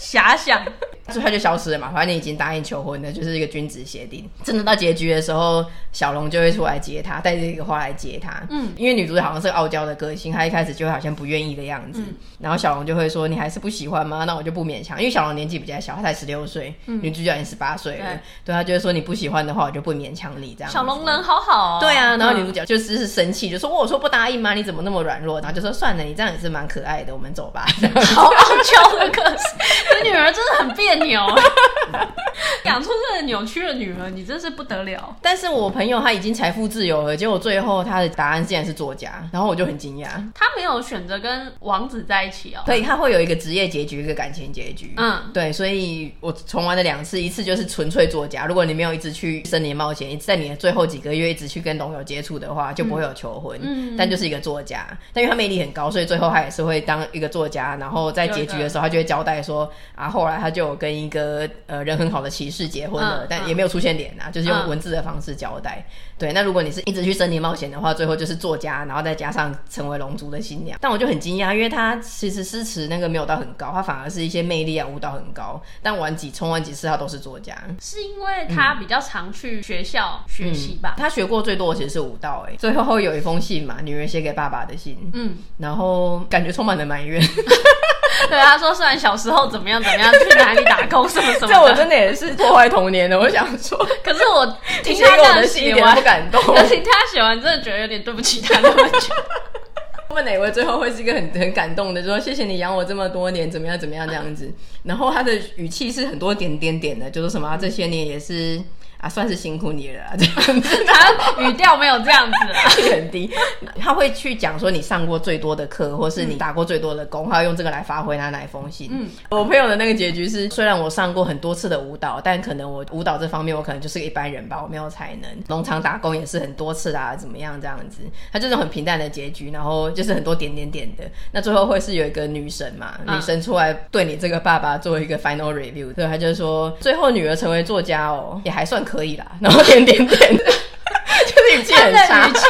遐想？所以他就消失了嘛，反正你已经答应求婚了，就是一个君子协定。真的到结局的时候，小龙就会出来接他，带着一个花来接他。嗯，因为女主角好像是个傲娇的个性，她一开始就会好像不愿意的样子。嗯、然后小龙就会说：“你还是不喜欢吗？那我就不勉强。”因为小龙年纪比较小，他才十六岁，嗯、女主角已经十八岁了。对，对，他就会说：“你不喜欢的话，我就不勉强你。”这样。小龙人好好哦。对啊，然后女主角就只是生气，就说：“我说不答应吗？你怎么那么软弱？”然后就说：“算了，你这样也是蛮可爱的，我们走吧。”好傲娇的个性，这女儿真的很别扭。养出这个扭曲的女儿，你真是不得了。但是我朋友他已经财富自由了，结果最后他的答案竟然是作家，然后我就很惊讶。他没有选择跟王子在一起哦，所以他会有一个职业结局，一个感情结局。嗯，对，所以我重玩了两次，一次就是纯粹作家。如果你没有一直去森林冒险，一直在你的最后几个月一直去跟龙友接触的话，就不会有求婚。嗯，但就是一个作家，但因为他魅力很高，所以最后他也是会当一个作家。然后在结局的时候，他就会交代说啊，后来他就有跟一个呃人很好的骑士结婚了，嗯、但也没有出现脸啊，嗯、就是用文字的方式交代。嗯、对，那如果你是一直去森林冒险的话，最后就是作家，然后再加上成为龙族的新娘。但我就很惊讶，因为他其实诗词那个没有到很高，他反而是一些魅力啊舞蹈很高。但玩几冲完几次，他都是作家，是因为他比较常去学校学习吧？他学过最多的其实是舞蹈、欸。哎，最后会有一封信嘛，女人写给爸爸的信。嗯，然后感觉充满了埋怨。对，他说虽然小时候怎么样怎么样，去哪里打工什么什么，这我真的也是破坏童年的。我想说，可是我听他这样写完不感动，我听他写完真的觉得有点对不起他那么久。问哪位最后会是一个很很感动的，就说谢谢你养我这么多年，怎么样怎么样这样子。然后他的语气是很多点点点的，就是什么、啊、这些年也是。啊，算是辛苦你了，这样子。他语调没有这样子啊，很低。他会去讲说你上过最多的课，或是你打过最多的工，他要用这个来发挥他那一封信。嗯，我朋友的那个结局是，虽然我上过很多次的舞蹈，但可能我舞蹈这方面我可能就是个一般人吧，我没有才能。农场打工也是很多次啊，怎么样这样子？他就是很平淡的结局，然后就是很多点点点的。那最后会是有一个女神嘛？嗯、女神出来对你这个爸爸做一个 final review，对，他就是说最后女儿成为作家哦，也还算。可以啦，然后点点点，语气很差，语气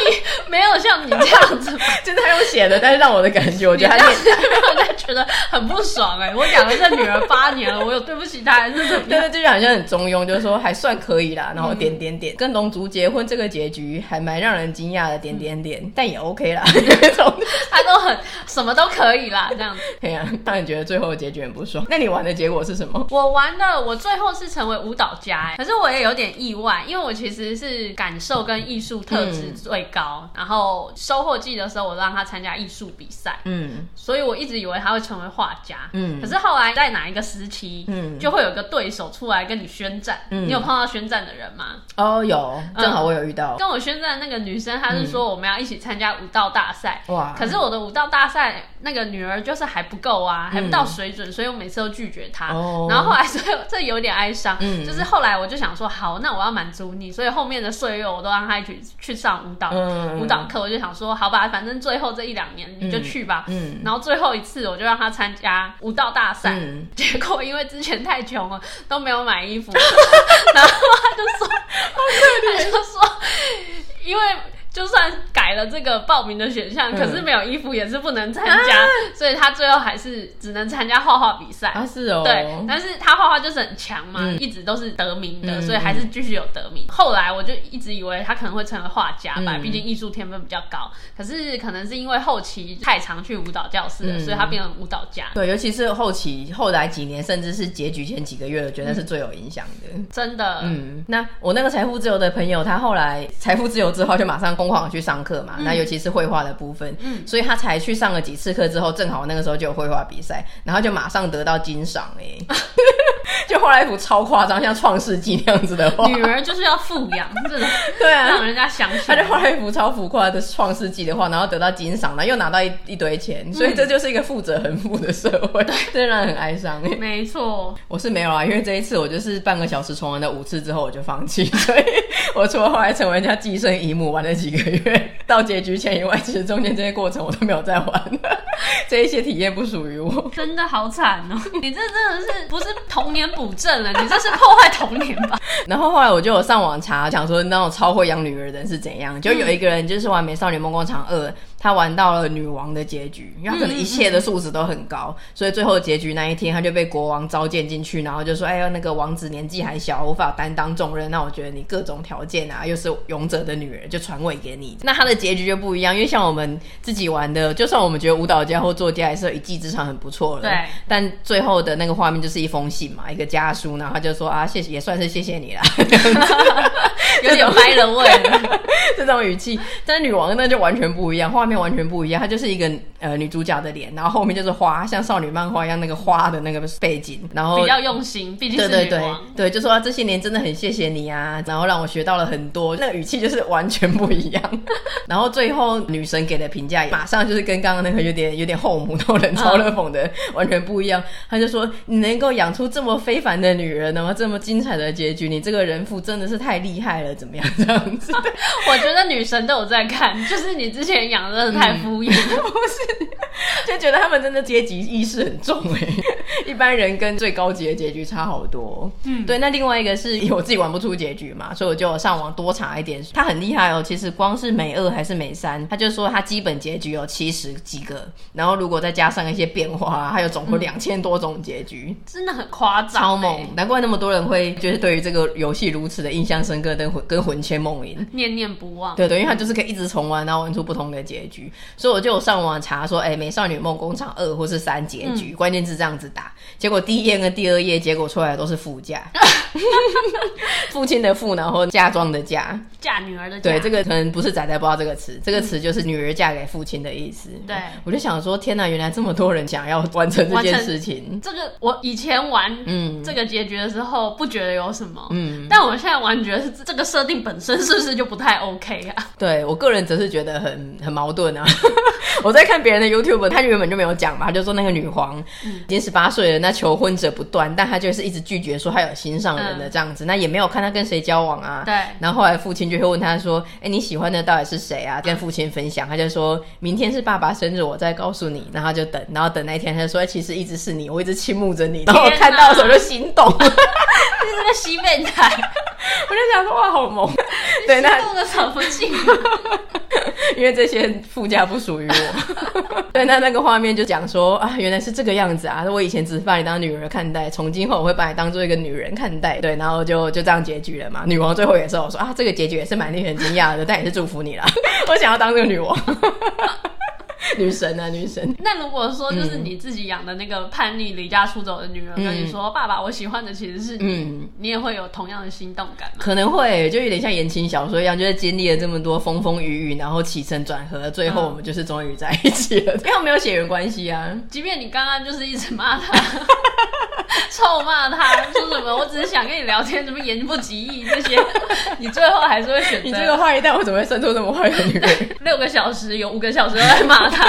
没有像你这样子，就是他用写的，但是让我的感觉，我觉得他 让人家觉得很不爽哎、欸。我养了这女儿八年了，我有对不起她还是怎么样？对对，就是好像很中庸，就是说还算可以啦。然后点点点，跟龙族结婚这个结局还蛮让人惊讶的，点点点，但也 OK 啦。他都很什么都可以啦，这样子。对呀，当你觉得最后的结局很不爽。那你玩的结果是什么？我玩的，我最后是成为舞蹈家哎、欸，可是我也有点。意外，因为我其实是感受跟艺术特质最高，嗯、然后收获季的时候，我让他参加艺术比赛，嗯，所以我一直以为他会成为画家，嗯，可是后来在哪一个时期，嗯，就会有个对手出来跟你宣战，嗯，你有碰到宣战的人吗？哦，有，正好我有遇到，嗯、跟我宣战的那个女生，她是说我们要一起参加舞蹈大赛，哇，可是我的舞蹈大赛那个女儿就是还不够啊，还不到水准，嗯、所以我每次都拒绝她，哦，然后后来所以这有点哀伤，嗯，就是后来我就想说，好，那我要满足你，所以后面的岁月我都让她一起去上舞蹈，嗯、舞蹈课，我就想说，好吧，反正最后这一两年你就去吧，然后最后一次我就让她参加舞蹈大赛，嗯、结果因为之前太穷了都没有买衣服，然后他就说，他就说，因为。就算改了这个报名的选项，嗯、可是没有衣服也是不能参加，啊、所以他最后还是只能参加画画比赛。啊，是哦。对，但是他画画就是很强嘛，嗯、一直都是得名的，嗯、所以还是继续有得名。嗯、后来我就一直以为他可能会成为画家吧，毕、嗯、竟艺术天分比较高。可是可能是因为后期太常去舞蹈教室了，嗯、所以他变成舞蹈家。对，尤其是后期后来几年，甚至是结局前几个月，我觉得是最有影响的。真的。嗯，那我那个财富自由的朋友，他后来财富自由之后，就马上疯狂去上课。嘛，那尤其是绘画的部分，嗯，所以他才去上了几次课之后，正好那个时候就有绘画比赛，然后就马上得到金赏哎，就画了一幅超夸张，像《创世纪》那样子的画。女儿就是要富养，真的，对啊，让人家相信。他就画了一幅超浮夸的《创世纪》的画，然后得到金赏，然后又拿到一一堆钱，所以这就是一个富者恒富的社会，对，真的让人很哀伤哎。没错，我是没有啊，因为这一次我就是半个小时重玩了五次之后我就放弃，所以我除了后来成为人家寄生姨母玩了几个月。到结局前以外，其实中间这些过程我都没有再玩，这一些体验不属于我，真的好惨哦！你这真的是不是童年补正了？你这是破坏童年吧？然后后来我就有上网查，想说那种超会养女儿的人是怎样，就有一个人就是玩《美少女梦工厂二》。他玩到了女王的结局，因为他可能一切的素质都很高，嗯嗯、所以最后结局那一天，他就被国王召见进去，然后就说：“哎呀，那个王子年纪还小，无法担当重任。那我觉得你各种条件啊，又是勇者的女儿，就传位给你。那他的结局就不一样，因为像我们自己玩的，就算我们觉得舞蹈家或作家还是有一技之长很不错了，对。但最后的那个画面就是一封信嘛，一个家书，然后他就说：啊，谢谢，也算是谢谢你啦。有点歪了味，这种语气。但是女王那就完全不一样，画面完全不一样。她就是一个呃女主角的脸，然后后面就是花，像少女漫画一样那个花的那个背景，然后比较用心，毕竟是女王。对对对，对，就说、啊、这些年真的很谢谢你啊，然后让我学到了很多。那个语气就是完全不一样。然后最后女神给的评价马上就是跟刚刚那个有点有点后母都冷嘲热讽的、嗯、完全不一样。她就说你能够养出这么非凡的女人，那么这么精彩的结局，你这个人父真的是太厉害了。怎么样这样子？我觉得女神都有在看，就是你之前养的真的太敷衍，嗯、不是？就觉得他们真的阶级意识很重哎，一般人跟最高级的结局差好多。嗯，对。那另外一个是我自己玩不出结局嘛，所以我就上网多查一点。他很厉害哦，其实光是美二还是美三，他就说他基本结局有七十几个，然后如果再加上一些变化，还有总共两千多种结局，嗯、真的很夸张，超猛！难怪那么多人会就是对于这个游戏如此的印象深刻，跟魂跟魂牵梦萦，念念不忘。对对，因为他就是可以一直重玩，然后玩出不同的结局。所以我就上网查说，哎，《美少女梦工厂二》或是三结局，嗯、关键字这样子打，结果第一页跟第二页结果出来的都是副嫁，父亲的父，然后嫁妆的嫁，嫁女儿的嫁。对，这个可能不是仔仔不知道这个词，这个词就是女儿嫁给父亲的意思。对，我就想说，天哪，原来这么多人想要完成这件事情。这个我以前玩嗯这个结局的时候不觉得有什么，嗯，但我现在玩觉得是这个设定本身是不是就不太 OK 啊？对，我个人则是觉得很很矛盾啊。我在看别人的 YouTube，他原本就没有讲嘛，他就说那个女皇已经十八岁了，那求婚者不断，但他就是一直拒绝说他有心上人的这样子，嗯、那也没有看他跟谁交往啊。对。然后后来父亲就会问他说：“哎、欸，你喜欢的到底是谁啊？”跟父亲分享，他就说明天是爸爸生日，我再告诉你。然后就等，然后等那一天，他就说：“其实一直是你，我一直倾慕着你。”然后我看到的时候就心动，这是个西变态。我就想说哇，好萌。对，那动的什么劲？因为这些副驾不属于我。对，那那个画面就讲说啊，原来是这个样子啊！我以前只是把你当女儿看待，从今后我会把你当做一个女人看待。对，然后就就这样结局了嘛。女王最后也是我说啊，这个结局也是蛮令人惊讶的，但也是祝福你啦。我想要当这个女王。女神啊，女神。那如果说就是你自己养的那个叛逆离家出走的女儿跟你说：“嗯、爸爸，我喜欢的其实是你。嗯”你也会有同样的心动感吗？可能会，就有点像言情小说一样，就是经历了这么多风风雨雨，然后起承转合，最后我们就是终于在一起了。因为没有血缘关系啊。即便你刚刚就是一直骂他，臭骂他，说什么？我只是想跟你聊天，怎么言不及义这些，你最后还是会选择你这个坏蛋，我怎么会生出这么坏的女人？六个小时有五个小时都在骂他。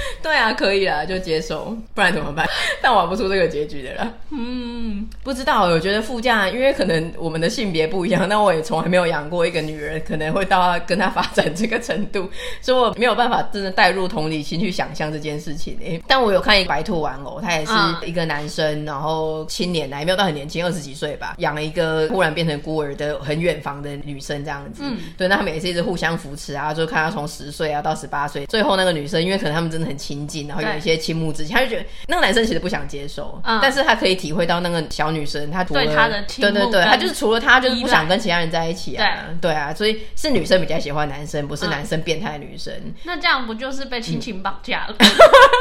对啊，可以啦，就接受，不然怎么办？但玩不出这个结局的啦。嗯，不知道，我觉得副驾，因为可能我们的性别不一样，那我也从来没有养过一个女人，可能会到跟她发展这个程度，所以我没有办法真的带入同理心去想象这件事情。哎，但我有看一个白兔玩偶，他也是一个男生，然后青年来，没有到很年轻，二十几岁吧，养了一个忽然变成孤儿的很远房的女生这样子。嗯，对，那他们也是一直互相扶持啊，就看他从十岁啊到十八岁，最后那个女生因为可能他们真的很亲近，然后有一些倾慕之情，他就觉得那个男生其实不想接受，嗯、但是他可以体会到那个小女生，她对他的对对对，他就是除了他就是不想跟其他人在一起啊，对，对啊，所以是女生比较喜欢男生，不是男生变态女生。嗯、那这样不就是被亲情绑架了？嗯、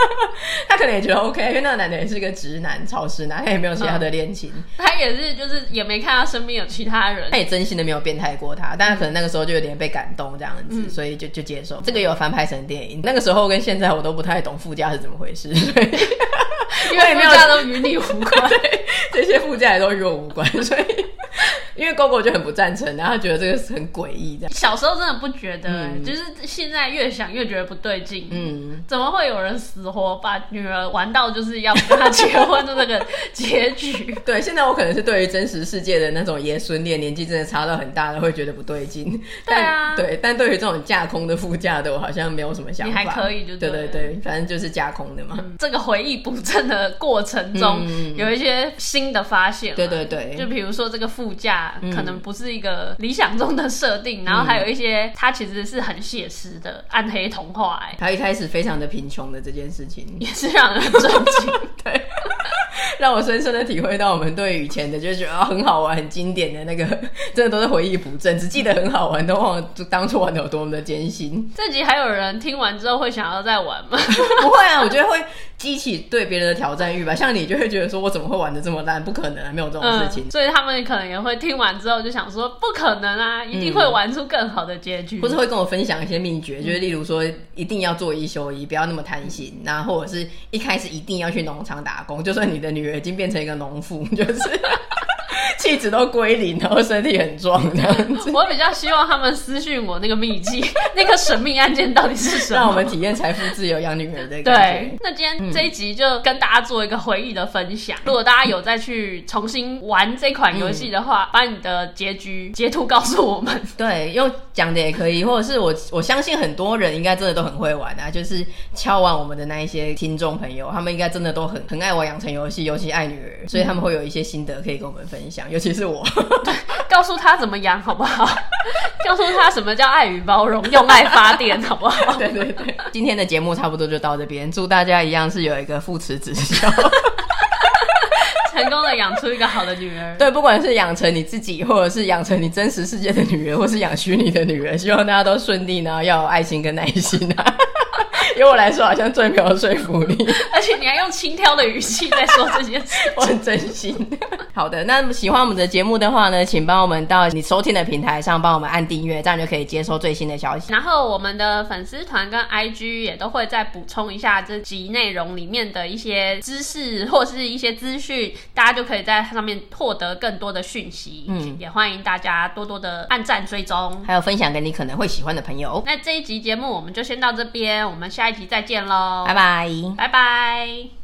他可能也觉得 OK，因为那个男的也是个直男、草食男，他也没有其他的恋情、嗯，他也是就是也没看到身边有其他人，他也真心的没有变态过他，但是可能那个时候就有点被感动这样子，嗯、所以就就接受。这个有翻拍成电影，那个时候跟现在我都不太懂副驾是怎么回事。因为副驾都与你无关，对，这些副驾也都与我无关，所以因为 Gogo 就很不赞成，然后他觉得这个是很诡异这样。小时候真的不觉得、欸，嗯、就是现在越想越觉得不对劲。嗯，怎么会有人死活把女儿玩到就是要跟她结婚的那个结局？对，现在我可能是对于真实世界的那种爷孙恋，年纪真的差到很大的，会觉得不对劲。对啊，对，但对于这种架空的副驾的，我好像没有什么想法。你还可以就对，对对对，反正就是架空的嘛。嗯、这个回忆补正的过程中，嗯、有一些新的发现。对对对，就比如说这个副驾可能不是一个理想中的设定，嗯、然后还有一些它其实是很写实的暗黑童话。哎，他一开始非常的贫穷的这件事情，也是让人震惊。对。让我深深的体会到，我们对以前的就觉得很好玩、很经典的那个，真的都是回忆不正，只记得很好玩，都忘了当初玩的有多么的艰辛。这集还有人听完之后会想要再玩吗？不会啊，我觉得会激起对别人的挑战欲吧。像你就会觉得说，我怎么会玩的这么烂？不可能啊，没有这种事情。嗯，所以他们可能也会听完之后就想说，不可能啊，一定会玩出更好的结局。嗯，或者会跟我分享一些秘诀，就是例如说一定要做一休一，不要那么贪心，然后或者是一开始一定要去农场打工，就算你的女儿已经变成一个农妇，就是。气质都归零，然后身体很壮这样子。我比较希望他们私讯我那个秘籍，那个神秘案件到底是什么？让我们体验财富自由养女儿的感觉。对，那今天这一集就跟大家做一个回忆的分享。嗯、如果大家有再去重新玩这款游戏的话，嗯、把你的结局截图告诉我们。对，用讲的也可以，或者是我我相信很多人应该真的都很会玩啊。就是敲完我们的那一些听众朋友，他们应该真的都很很爱玩养成游戏，尤其爱女儿，所以他们会有一些心得可以跟我们分享。尤其是我，告诉他怎么养好不好？告诉他什么叫爱与包容，用爱发电好不好？对对对，今天的节目差不多就到这边，祝大家一样是有一个父慈子孝，成功的养出一个好的女儿。对，不管是养成你自己，或者是养成你真实世界的女儿，或是养虚拟的女儿，希望大家都顺利呢，要有爱心跟耐心啊。对我来说，好像最没有说服力，而且你还用轻佻的语气在说这件事，我很真心。好的，那喜欢我们的节目的话呢，请帮我们到你收听的平台上帮我们按订阅，这样就可以接收最新的消息。然后我们的粉丝团跟 IG 也都会再补充一下这集内容里面的一些知识或是一些资讯，大家就可以在上面获得更多的讯息。嗯，也欢迎大家多多的按赞追踪，还有分享给你可能会喜欢的朋友。那这一集节目我们就先到这边，我们下。下一集再见喽，拜拜，拜拜。